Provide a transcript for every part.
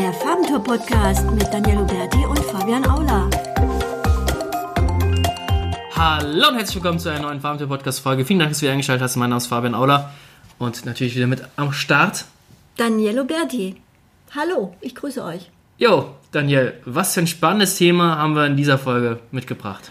der Farbentour-Podcast mit Daniel Berti und Fabian Aula. Hallo und herzlich willkommen zu einer neuen Farbentour-Podcast-Folge. Vielen Dank, dass du wieder eingeschaltet hast. Mein Name ist Fabian Aula und natürlich wieder mit am Start. Daniel Berti. Hallo, ich grüße euch. Jo, Daniel, was für ein spannendes Thema haben wir in dieser Folge mitgebracht?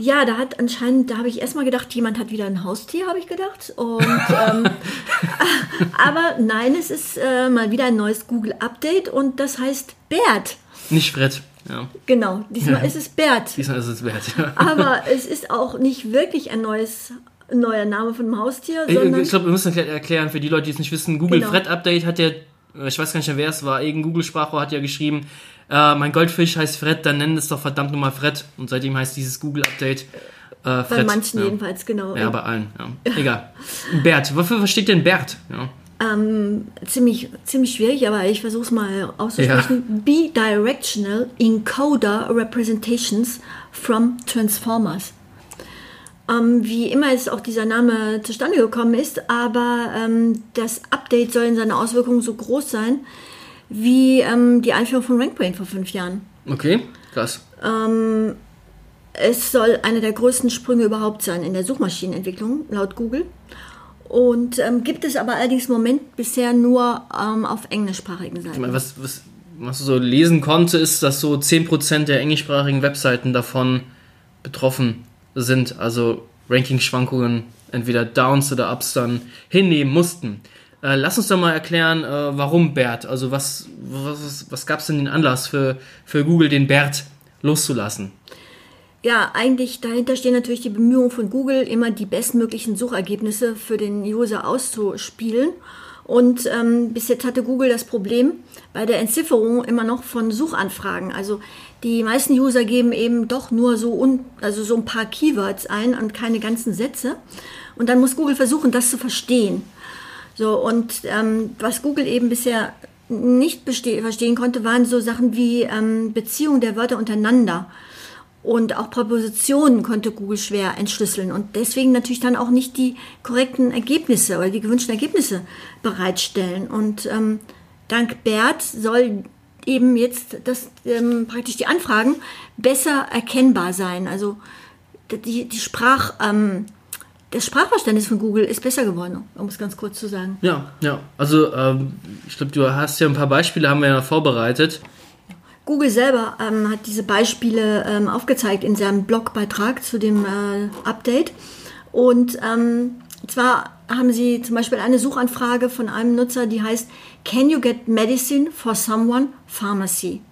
Ja, da hat anscheinend, da habe ich erstmal gedacht, jemand hat wieder ein Haustier, habe ich gedacht. Und, ähm, aber nein, es ist äh, mal wieder ein neues Google-Update und das heißt Bert. Nicht Fred. Ja. Genau, diesmal Ja. ist es Bert. Diesmal ist es wert. Ja. Aber es ist auch nicht wirklich ein neues, neuer Name von einem Haustier, Ich, sondern ich glaube, wir müssen erkl- erklären für die Leute, die es nicht wissen. Google Genau. Fred Update hat ja, ich weiß gar nicht mehr, wer es war, irgendein Google-Sprachrohr hat ja geschrieben, äh, mein Goldfisch heißt Fred, dann nenn es doch verdammt nochmal Fred. Und seitdem heißt dieses Google Update äh, Fred. bei manchen ja. jedenfalls, genau. Ja, bei allen, ja. Egal. Bert, wofür was steht denn Bert? Ja. Ähm, ziemlich, ziemlich schwierig, aber ich versuche es mal auszusprechen. Bidirectional Encoder Representations from Transformers. Ähm, wie immer ist auch dieser Name zustande gekommen ist, aber ähm, das Update soll in seiner Auswirkungen so groß sein wie ähm, die Einführung von RankBrain vor fünf Jahren. Okay, krass. Es soll einer der größten Sprünge überhaupt sein in der Suchmaschinenentwicklung, laut Google. Und ähm, gibt es aber allerdings im Moment bisher nur ähm, auf englischsprachigen Ich Seiten. meine, was, was, was du so lesen konnte, ist, dass so 10% der englischsprachigen Webseiten davon betroffen sind. Also Ranking-Schwankungen, entweder Downs oder Ups dann hinnehmen mussten. Äh, lass uns doch mal erklären, äh, warum Bert. Also was, was, was gab es denn den Anlass für, für Google, den Bert loszulassen? Ja, eigentlich dahinter stehen natürlich die Bemühungen von Google, immer die bestmöglichen Suchergebnisse für den User auszuspielen. Und ähm, bis jetzt hatte Google das Problem bei der Entzifferung immer noch von Suchanfragen. Also die meisten User geben eben doch nur so, un, also so ein paar Keywords ein und keine ganzen Sätze. Und dann muss Google versuchen, das zu verstehen. So, und ähm, was Google eben bisher nicht verstehen konnte, waren so Sachen wie ähm, Beziehung der Wörter untereinander. Und auch Präpositionen konnte Google schwer entschlüsseln und deswegen natürlich dann auch nicht die korrekten Ergebnisse oder die gewünschten Ergebnisse bereitstellen. Und ähm, dank BERT soll eben jetzt das, ähm, praktisch die Anfragen besser erkennbar sein. Also die, die Sprach, ähm, das Sprachverständnis von Google ist besser geworden, um es ganz kurz zu sagen. Ja, ja. Also ähm, ich glaube, du hast ja ein paar Beispiele, haben wir ja vorbereitet. Google selber ähm, hat diese Beispiele ähm, aufgezeigt in seinem Blogbeitrag zu dem äh, Update. Und ähm, zwar haben sie zum Beispiel eine Suchanfrage von einem Nutzer, die heißt Can you get medicine for someone pharmacy?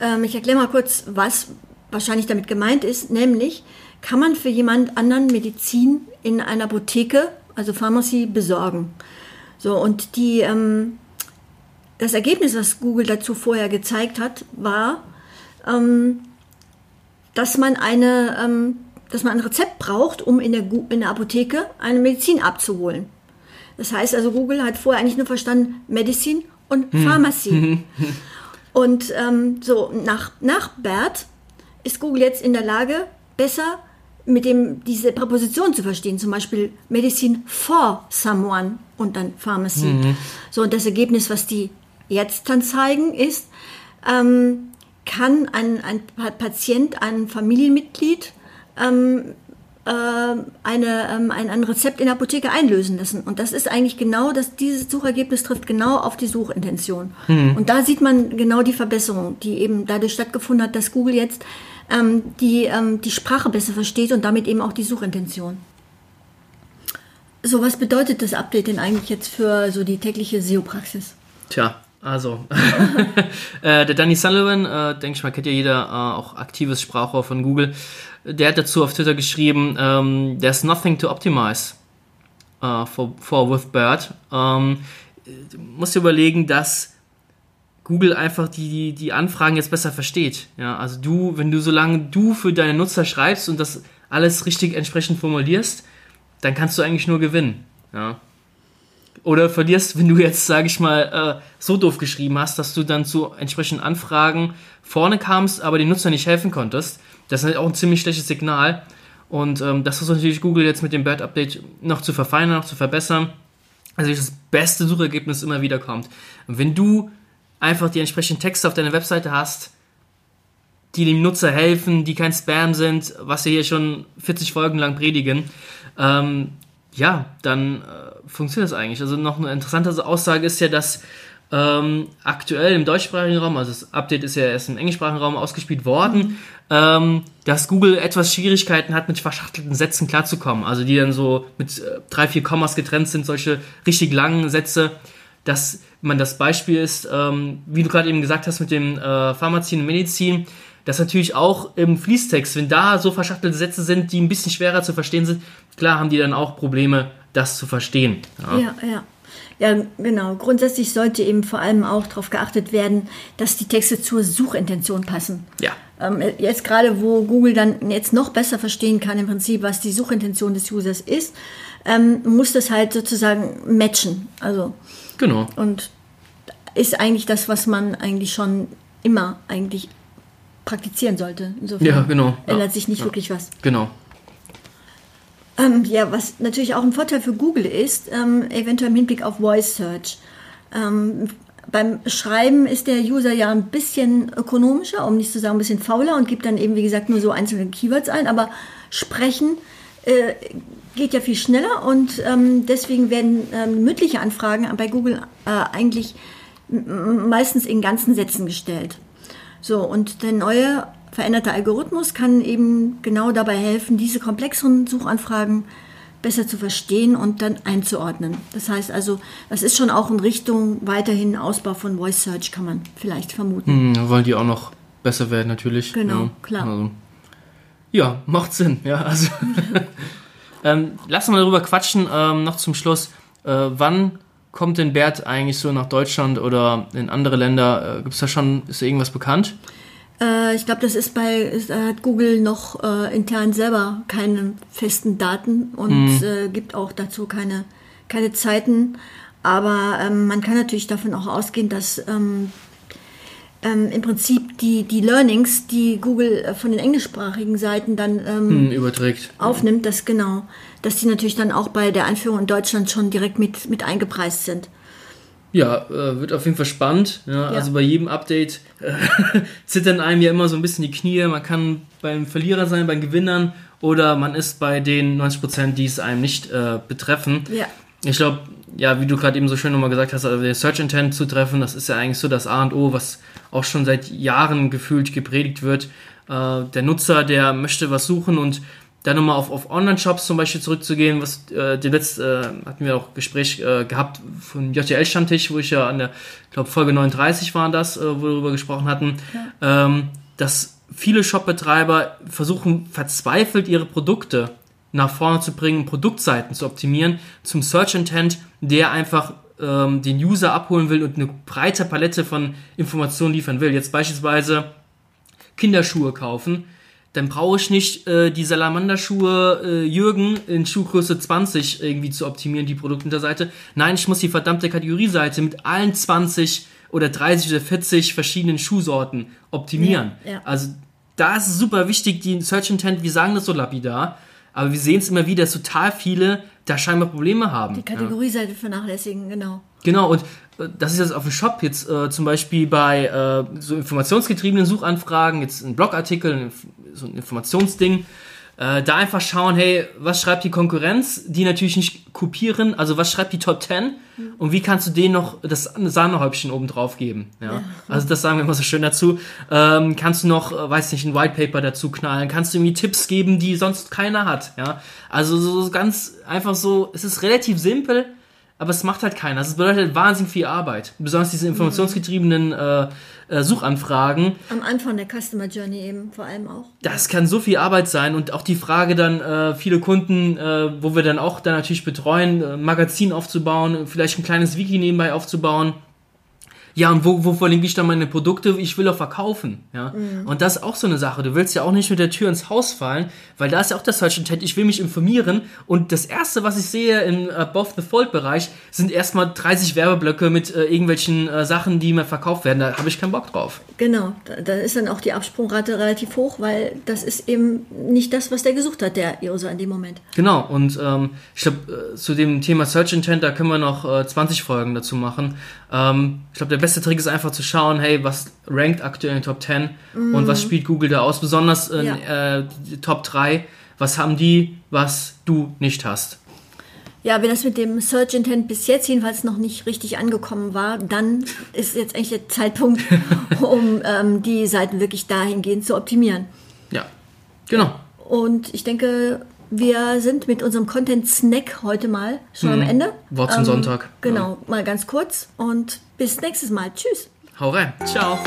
Ähm, ich erkläre mal kurz, was wahrscheinlich damit gemeint ist, nämlich kann man für jemand anderen Medizin in einer Apotheke, also Pharmacy, besorgen. So, und die, ähm, das Ergebnis, was Google dazu vorher gezeigt hat, war, ähm, dass man eine, ähm, dass man ein Rezept braucht, um in der, in der Apotheke eine Medizin abzuholen. Das heißt also, Google hat vorher eigentlich nur verstanden Medicine und Pharmacy. Und ähm, so nach, nach BERT ist Google jetzt in der Lage, besser mit dem diese Präposition zu verstehen, zum Beispiel Medicine for someone und dann Pharmacy. So und das Ergebnis, was die jetzt dann zeigen, ist, ähm, kann ein, ein Pa- Patient, ein Familienmitglied ähm, äh, eine, ähm, ein, ein Rezept in der Apotheke einlösen lassen. Und das ist eigentlich genau, das, dieses Suchergebnis trifft genau auf die Suchintention. Und da sieht man genau die Verbesserung, die eben dadurch stattgefunden hat, dass Google jetzt ähm, die, ähm, die Sprache besser versteht und damit eben auch die Suchintention. So, was bedeutet das Update denn eigentlich jetzt für so die tägliche SEO-Praxis? Tja, also, äh, der Danny Sullivan, äh, denke ich mal, kennt ja jeder, äh, auch aktives Sprachrohr von Google, der hat dazu auf Twitter geschrieben, ähm, there's nothing to optimize äh, for, for with Bird. Ähm, musst dir überlegen, dass Google einfach die, die Anfragen jetzt besser versteht. Ja, also du, wenn du, solange du für deine Nutzer schreibst und das alles richtig entsprechend formulierst, dann kannst du eigentlich nur gewinnen. Ja. Oder verlierst, wenn du jetzt, sage ich mal, äh, so doof geschrieben hast, dass du dann zu entsprechenden Anfragen vorne kamst, aber den Nutzer nicht helfen konntest. Das ist auch ein ziemlich schlechtes Signal. Und ähm, das versucht natürlich Google jetzt mit dem BERT-Update noch zu verfeinern, noch zu verbessern. Also das beste Suchergebnis immer wieder kommt. Wenn du einfach die entsprechenden Texte auf deiner Webseite hast, die dem Nutzer helfen, die kein Spam sind, was wir hier schon 40 Folgen lang predigen, ähm, ja, dann äh, funktioniert das eigentlich. Also noch eine interessante Aussage ist ja, dass ähm, aktuell im deutschsprachigen Raum, also das Update ist ja erst im englischsprachigen Raum ausgespielt worden, ähm, dass Google etwas Schwierigkeiten hat, mit verschachtelten Sätzen klarzukommen. Also die dann so mit äh, drei, vier Kommas getrennt sind, solche richtig langen Sätze, dass man das Beispiel ist, ähm, wie du gerade eben gesagt hast, mit dem äh, Pharmazin und Medizin, dass natürlich auch im Fließtext, wenn da so verschachtelte Sätze sind, die ein bisschen schwerer zu verstehen sind, klar haben die dann auch Probleme, das zu verstehen. Ja, ja. ja. Ja, genau. Grundsätzlich sollte eben vor allem auch darauf geachtet werden, dass die Texte zur Suchintention passen. Ja. Ähm, jetzt gerade, wo Google dann jetzt noch besser verstehen kann, im Prinzip, was die Suchintention des Users ist, ähm, muss das halt sozusagen matchen. Also. Genau. Und ist eigentlich das, was man eigentlich schon immer eigentlich praktizieren sollte. Insofern ja, genau. ändert ja. sich nicht ja. wirklich was. Genau. Ähm, ja, was natürlich auch ein Vorteil für Google ist, ähm, eventuell im Hinblick auf Voice Search. Ähm, beim Schreiben ist der User ja ein bisschen ökonomischer, um nicht zu sagen ein bisschen fauler und gibt dann eben, wie gesagt, nur so einzelne Keywords ein, aber Sprechen äh, geht ja viel schneller und ähm, deswegen werden ähm, mündliche Anfragen bei Google äh, eigentlich meistens in ganzen Sätzen gestellt. So, und der neue veränderte Algorithmus kann eben genau dabei helfen, diese komplexeren Suchanfragen besser zu verstehen und dann einzuordnen. Das heißt also, das ist schon auch in Richtung weiterhin Ausbau von Voice Search, kann man vielleicht vermuten. Hm, wollen die auch noch besser werden, natürlich. Genau, ja, klar. Also, ja, macht Sinn. Ja, also ähm, lass mal darüber quatschen, ähm, noch zum Schluss. Äh, wann kommt denn Bert eigentlich so nach Deutschland oder in andere Länder? Äh, Gibt es da schon, ist da irgendwas bekannt? Äh, ich glaube, das ist bei, ist, hat Google noch äh, intern selber keine festen Daten und mhm. äh, gibt auch dazu keine, keine Zeiten. Aber ähm, man kann natürlich davon auch ausgehen, dass ähm, ähm, im Prinzip die, die Learnings, die Google äh, von den englischsprachigen Seiten dann ähm, hm, überträgt. aufnimmt, das genau, dass die natürlich dann auch bei der Einführung in Deutschland schon direkt mit, mit eingepreist sind. Ja, äh, wird auf jeden Fall spannend. Ja, ja. Also bei jedem Update äh, zittern einem ja immer so ein bisschen die Knie. Man kann beim Verlierer sein, beim Gewinnern oder man ist bei den 90%, die es einem nicht äh, betreffen. Ja. Ich glaube, ja, wie du gerade eben so schön nochmal gesagt hast, also den Search Intent zu treffen, das ist ja eigentlich so das A und O, was auch schon seit Jahren gefühlt gepredigt wird. Äh, der Nutzer, der möchte was suchen und dann nochmal auf, auf Online-Shops zum Beispiel zurückzugehen, was äh, den letzten äh, hatten wir auch Gespräch äh, gehabt von JTL-Stammtisch, wo ich ja an der, ich glaube Folge 39 waren das, äh, wo wir darüber gesprochen hatten, ja. ähm, dass viele Shop-Betreiber versuchen verzweifelt ihre Produkte nach vorne zu bringen, Produktseiten zu optimieren zum Search Intent, der einfach ähm, den User abholen will und eine breite Palette von Informationen liefern will. Jetzt beispielsweise Kinderschuhe kaufen dann brauche ich nicht äh, die Salamanderschuhe äh, Jürgen in Schuhgröße 20 irgendwie zu optimieren, die Produktunterseite. Nein, ich muss die verdammte Kategorieseite mit allen 20 oder 30 oder 40 verschiedenen Schuhsorten optimieren. Ja, ja. Also da ist es super wichtig, die Search Intent, wir sagen das so lapidar, aber wir sehen es immer wieder, dass total viele da scheinbar Probleme haben. Die Kategorieseite ja. vernachlässigen, genau. Genau, und äh, das ist jetzt auf dem Shop jetzt äh, zum Beispiel bei äh, so informationsgetriebenen Suchanfragen, jetzt ein Blogartikel, so ein Informationsding, äh, da einfach schauen, hey, was schreibt die Konkurrenz, die natürlich nicht kopieren, also was schreibt die Top 10 mhm. und wie kannst du denen noch das Sahnehäubchen oben drauf geben, ja? ja. Also das sagen wir immer so schön dazu. Ähm, kannst du noch, äh, weiß nicht, ein White Paper dazu knallen, kannst du irgendwie Tipps geben, die sonst keiner hat, ja? Also so ganz einfach so, es ist relativ simpel, aber es macht halt keiner. Also es bedeutet halt wahnsinnig viel Arbeit. Besonders diese informationsgetriebenen äh, äh, Suchanfragen. Am Anfang der Customer Journey eben vor allem auch. Das kann so viel Arbeit sein und auch die Frage dann, äh, viele Kunden, äh, wo wir dann auch dann natürlich betreuen, ein Magazin aufzubauen, vielleicht ein kleines Wiki nebenbei aufzubauen ja, und wo, wo verlinke ich dann meine Produkte? Ich will auch verkaufen. Ja? Mhm. Und das ist auch so eine Sache. Du willst ja auch nicht mit der Tür ins Haus fallen, weil da ist ja auch das Search Intent. Ich will mich informieren und das erste, was ich sehe im Above the Fold Bereich, sind erstmal 30 Werbeblöcke mit äh, irgendwelchen äh, Sachen, die mir verkauft werden. Da habe ich keinen Bock drauf. Genau, da, da, ist dann auch die Absprungrate relativ hoch, weil das ist eben nicht das, was der gesucht hat, der User in dem Moment. Genau, und ähm, ich glaube, äh, zu dem Thema Search Intent, da können wir noch 20 äh, Folgen dazu machen. Ähm, ich glaube, der beste beste Trick ist einfach zu schauen, hey, was rankt aktuell in den Top 10 und was spielt Google da aus? Besonders in Ja. äh, Top 3. Was haben die, was du nicht hast? Ja, wenn das mit dem Search Intent bis jetzt jedenfalls noch nicht richtig angekommen war, dann ist jetzt eigentlich der Zeitpunkt, um ähm, die Seiten wirklich dahingehend zu optimieren. Ja, genau. Und ich denke, wir sind mit unserem Content Snack heute mal schon am Ende. Wort zum Sonntag. Genau, mal ganz kurz und bis nächstes Mal. Tschüss. Hau rein. Ciao.